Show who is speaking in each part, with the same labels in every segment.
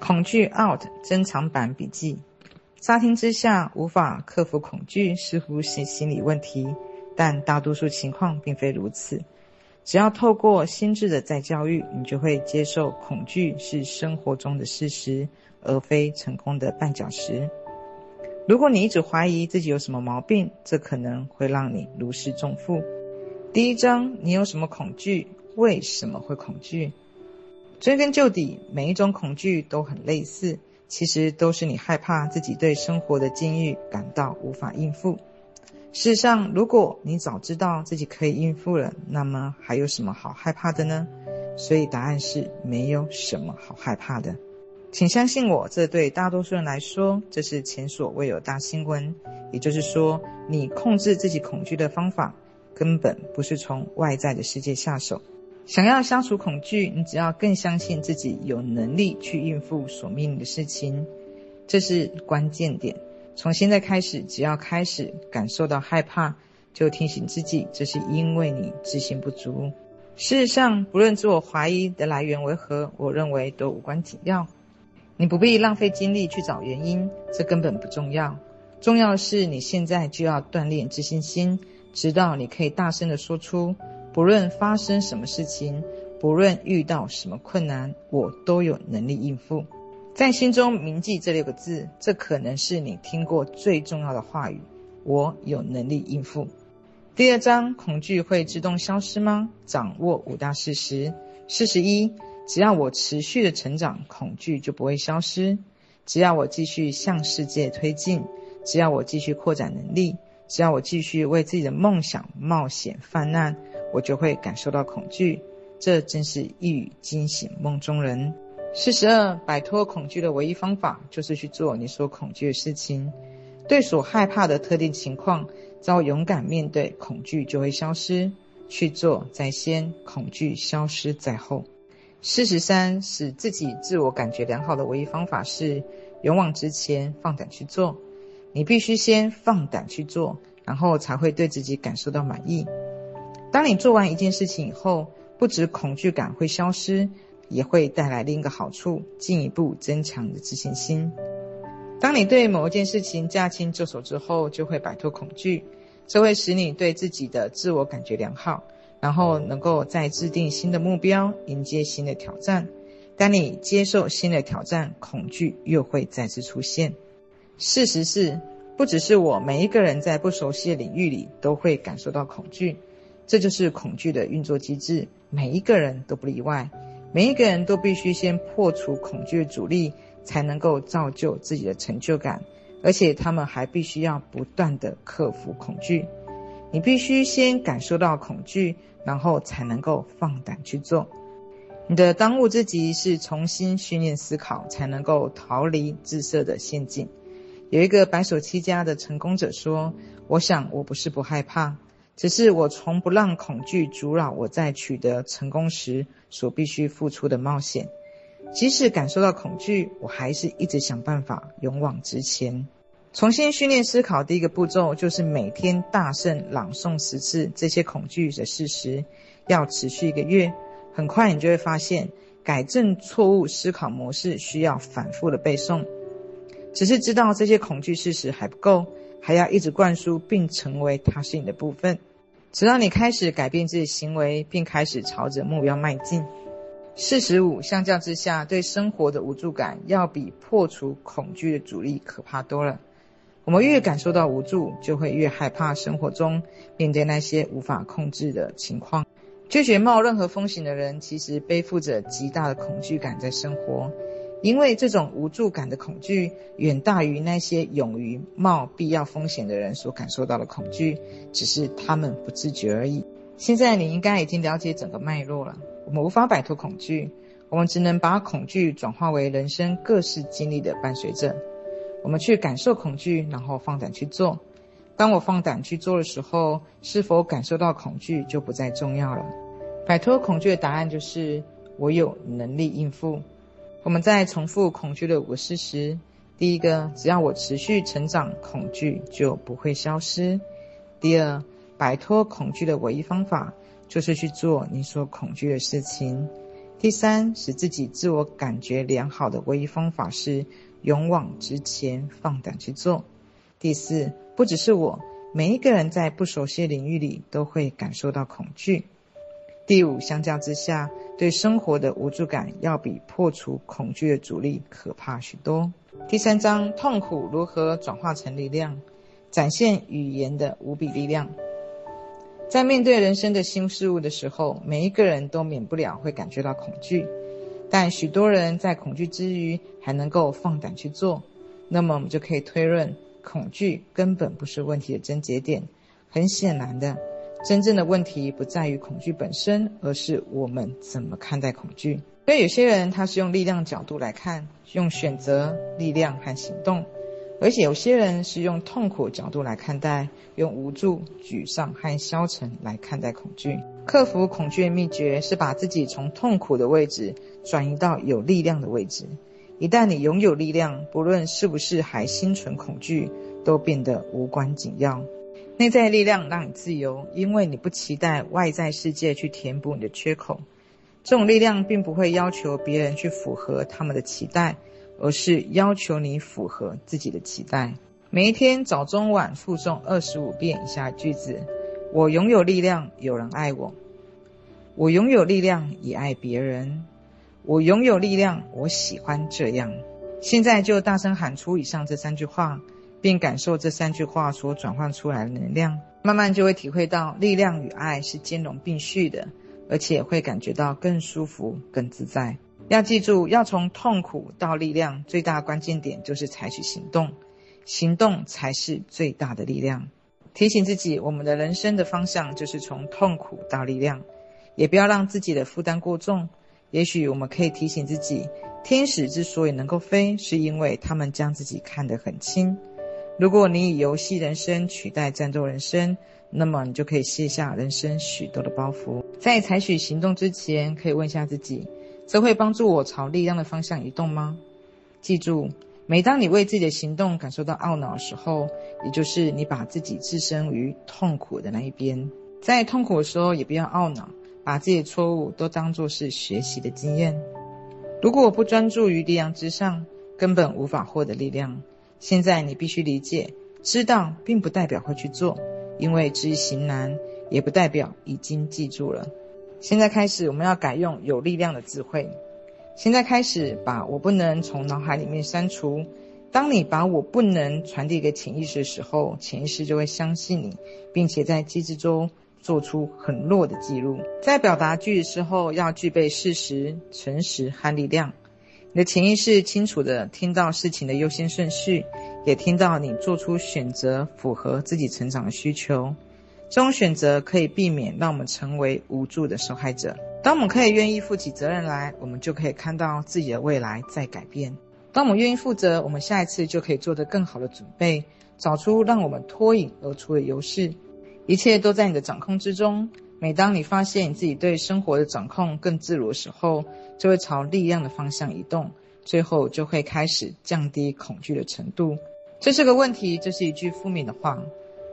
Speaker 1: 恐惧 out 珍藏版笔记。乍听之下无法克服恐惧，似乎是心理问题，但大多数情况并非如此。只要透过心智的再教育，你就会接受恐惧是生活中的事实，而非成功的绊脚石。如果你一直怀疑自己有什么毛病，这可能会让你如释重负。第一章，你有什么恐惧？为什么会恐惧？追根究底，每一种恐惧都很类似。其实都是你害怕自己对生活的境遇感到无法应付。事实上，如果你早知道自己可以应付了，那么还有什么好害怕的呢？所以答案是没有什么好害怕的。请相信我，这对大多数人来说，这是前所未有大新闻。也就是说，你控制自己恐惧的方法，根本不是从外在的世界下手。想要消除恐惧，你只要更相信自己有能力去应付所面临的事情，这是关键点。从现在开始，只要开始感受到害怕，就提醒自己，这是因为你自信不足。事实上，不论自我怀疑的来源为何，我认为都无关紧要。你不必浪费精力去找原因，这根本不重要。重要的是，你现在就要锻炼自信心，直到你可以大声地说出。不论发生什么事情，不论遇到什么困难，我都有能力应付。在心中铭记这六个字，这可能是你听过最重要的话语。我有能力应付。第二章，恐惧会自动消失吗？掌握五大事实。事实一：只要我持续的成长，恐惧就不会消失。只要我继续向世界推进，只要我继续扩展能力，只要我继续为自己的梦想冒险犯难。我就会感受到恐惧，这真是一语惊醒梦中人。事实二，摆脱恐惧的唯一方法就是去做你所恐惧的事情。对所害怕的特定情况，只要勇敢面对，恐惧就会消失。去做在先，恐惧消失在后。事实三，使自己自我感觉良好的唯一方法是勇往直前，放胆去做。你必须先放胆去做，然后才会对自己感受到满意。当你做完一件事情以后，不止恐惧感会消失，也会带来另一个好处，进一步增强你的自信心。当你对某一件事情驾轻就熟之后，就会摆脱恐惧，这会使你对自己的自我感觉良好，然后能够再制定新的目标，迎接新的挑战。当你接受新的挑战，恐惧又会再次出现。事实是，不只是我，每一个人在不熟悉的领域里都会感受到恐惧。这就是恐惧的运作机制，每一个人都不例外，每一个人都必须先破除恐惧的阻力，才能够造就自己的成就感，而且他们还必须要不断地克服恐惧。你必须先感受到恐惧，然后才能够放胆去做。你的当务之急是重新训练思考，才能够逃离自设的陷阱。有一个白手起家的成功者说：“我想我不是不害怕。”只是我从不让恐惧阻扰我在取得成功时所必须付出的冒险，即使感受到恐惧，我还是一直想办法勇往直前。重新训练思考，第一个步骤就是每天大声朗诵十次这些恐惧的事实，要持续一个月。很快你就会发现，改正错误思考模式需要反复的背诵。只是知道这些恐惧事实还不够，还要一直灌输并成为它是你的部分。直到你开始改变自己行为，并开始朝着目标迈进。四十五，相较之下，对生活的无助感要比破除恐惧的阻力可怕多了。我们越感受到无助，就会越害怕生活中面对那些无法控制的情况。拒绝冒任何风险的人，其实背负着极大的恐惧感在生活。因为这种无助感的恐惧远大于那些勇于冒必要风险的人所感受到的恐惧，只是他们不自觉而已。现在你应该已经了解整个脉络了。我们无法摆脱恐惧，我们只能把恐惧转化为人生各式经历的伴随者。我们去感受恐惧，然后放胆去做。当我放胆去做的时候，是否感受到恐惧就不再重要了。摆脱恐惧的答案就是我有能力应付。我们再重复恐惧的五个事实：第一个，只要我持续成长，恐惧就不会消失；第二，摆脱恐惧的唯一方法就是去做你所恐惧的事情；第三，使自己自我感觉良好的唯一方法是勇往直前，放胆去做。第四，不只是我，每一个人在不熟悉领域里都会感受到恐惧。第五，相较之下，对生活的无助感要比破除恐惧的阻力可怕许多。第三章，痛苦如何转化成力量，展现语言的无比力量。在面对人生的新事物的时候，每一个人都免不了会感觉到恐惧，但许多人在恐惧之余还能够放胆去做，那么我们就可以推论，恐惧根本不是问题的症结点。很显然的。真正的问题不在于恐惧本身，而是我们怎么看待恐惧。所以有些人他是用力量角度来看，用选择、力量和行动；而且有些人是用痛苦角度来看待，用无助、沮丧和消沉来看待恐惧。克服恐惧的秘诀是把自己从痛苦的位置转移到有力量的位置。一旦你拥有力量，不论是不是还心存恐惧，都变得无关紧要。内在力量让你自由，因为你不期待外在世界去填补你的缺口。这种力量并不会要求别人去符合他们的期待，而是要求你符合自己的期待。每一天早中晚复诵二十五遍以下句子：我拥有力量，有人爱我；我拥有力量，也爱别人；我拥有力量，我喜欢这样。现在就大声喊出以上这三句话。并感受这三句话所转换出来的能量，慢慢就会体会到力量与爱是兼容并蓄的，而且会感觉到更舒服、更自在。要记住，要从痛苦到力量，最大关键点就是采取行动，行动才是最大的力量。提醒自己，我们的人生的方向就是从痛苦到力量，也不要让自己的负担过重。也许我们可以提醒自己，天使之所以能够飞，是因为他们将自己看得很轻。如果你以游戏人生取代战斗人生，那么你就可以卸下人生许多的包袱。在采取行动之前，可以问一下自己：这会帮助我朝力量的方向移动吗？记住，每当你为自己的行动感受到懊恼的时候，也就是你把自己置身于痛苦的那一边。在痛苦的时候，也不要懊恼，把自己的错误都当作是学习的经验。如果我不专注于力量之上，根本无法获得力量。现在你必须理解，知道并不代表会去做，因为知行难，也不代表已经记住了。现在开始，我们要改用有力量的智慧。现在开始，把我不能从脑海里面删除。当你把我不能传递给潜意识的时候，潜意识就会相信你，并且在机制中做出很弱的记录。在表达句的时候，要具备事实、诚实和力量。你的潜意识清楚地听到事情的优先顺序，也听到你做出选择符合自己成长的需求。这种选择可以避免让我们成为无助的受害者。当我们可以愿意负起责任来，我们就可以看到自己的未来在改变。当我们愿意负责，我们下一次就可以做得更好的准备，找出让我们脱颖而出的优势。一切都在你的掌控之中。每当你发现自己对生活的掌控更自如的时候，就会朝力量的方向移动，最后就会开始降低恐惧的程度。这是个问题，这是一句负面的话。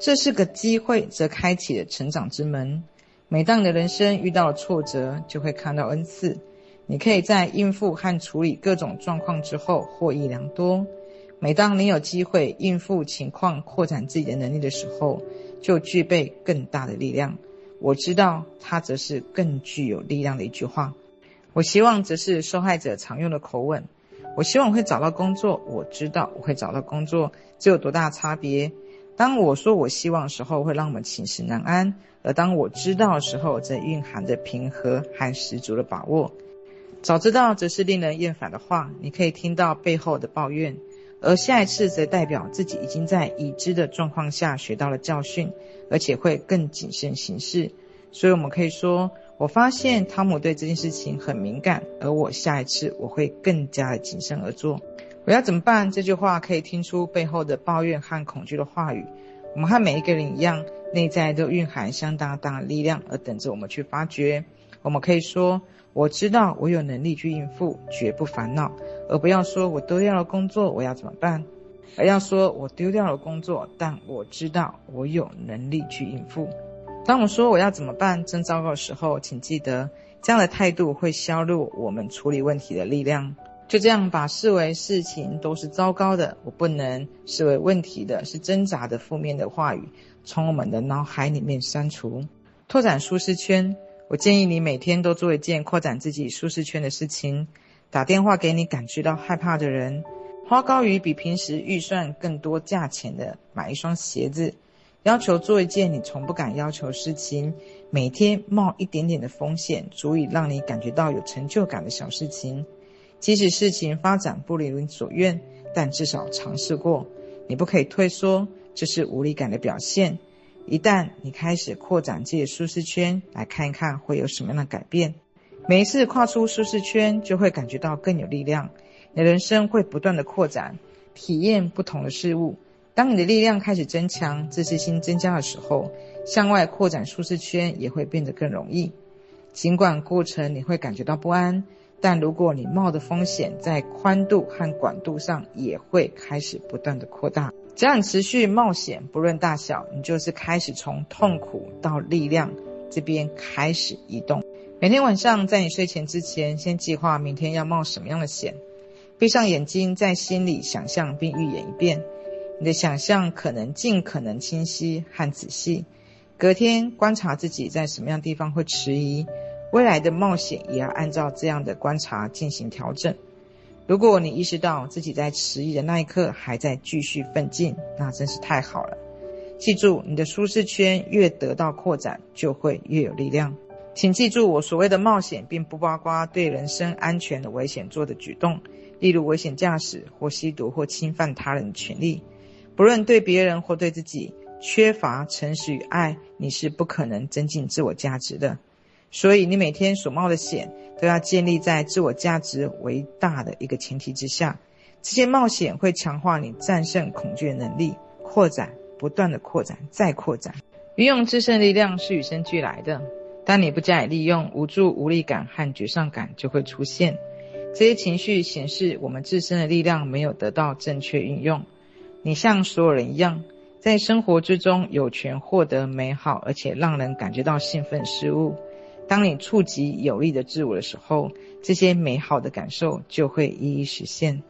Speaker 1: 这是个机会，则开启了成长之门。每当你的人生遇到了挫折，就会看到恩赐。你可以在应付和处理各种状况之后获益良多。每当你有机会应付情况、扩展自己的能力的时候，就具备更大的力量。我知道，它则是更具有力量的一句话。我希望则是受害者常用的口吻。我希望我会找到工作。我知道我会找到工作，这有多大差别？当我说我希望的时候，会让我们寝食难安；而当我知道的时候，则蕴含着平和和十足的把握。早知道则是令人厌烦的话，你可以听到背后的抱怨。而下一次则代表自己已经在已知的状况下学到了教训，而且会更谨慎行事。所以我们可以说，我发现汤姆对这件事情很敏感，而我下一次我会更加的谨慎而做。我要怎么办？这句话可以听出背后的抱怨和恐惧的话语。我们和每一个人一样，内在都蕴含相当大的力量，而等着我们去发掘。我们可以说。我知道我有能力去应付，绝不烦恼，而不要说我丢掉了工作，我要怎么办？而要说我丢掉了工作，但我知道我有能力去应付。当我说我要怎么办，真糟糕的时候，请记得这样的态度会削弱我们处理问题的力量。就这样把视为事情都是糟糕的，我不能视为问题的是挣扎的负面的话语，从我们的脑海里面删除。拓展舒适圈，我建议你每天都做一件扩展自己舒适圈的事情。打电话给你感觉到害怕的人，花高于比平时预算更多价钱的买一双鞋子，要求做一件你从不敢要求事情，每天冒一点点的风险，足以让你感觉到有成就感的小事情。即使事情发展不如你所愿，但至少尝试过。你不可以退缩，这是无力感的表现。一旦你开始扩展自己的舒适圈，来看一看会有什么样的改变。每一次跨出舒适圈，就会感觉到更有力量。你的人生会不断的扩展，体验不同的事物。当你的力量开始增强，自信心增加的时候，向外扩展舒适圈也会变得更容易。尽管过程你会感觉到不安，但如果你冒的风险在宽度和广度上也会开始不断的扩大。只要你持续冒险，不论大小，你就是开始从痛苦到力量这边开始移动。每天晚上在你睡前之前，先计划明天要冒什么样的险。闭上眼睛，在心里想象并预演一遍。你的想象可能尽可能清晰和仔细。隔天观察自己在什么样地方会迟疑，未来的冒险也要按照这样的观察进行调整。如果你意识到自己在迟疑的那一刻还在继续奋进，那真是太好了。记住，你的舒适圈越得到扩展，就会越有力量。请记住，我所谓的冒险，并不包括对人身安全的危险做的举动，例如危险驾驶或吸毒或侵犯他人的权利。不论对别人或对自己，缺乏诚实与爱，你是不可能增进自我价值的。所以，你每天所冒的险，都要建立在自我价值为大的一个前提之下。这些冒险会强化你战胜恐惧的能力，扩展，不断的扩展，再扩展。运用自身力量是与生俱来的。当你不加以利用，无助、无力感和沮丧感就会出现。这些情绪显示我们自身的力量没有得到正确运用。你像所有人一样，在生活之中有权获得美好而且让人感觉到兴奋事物。当你触及有力的自我的时候，这些美好的感受就会一一实现。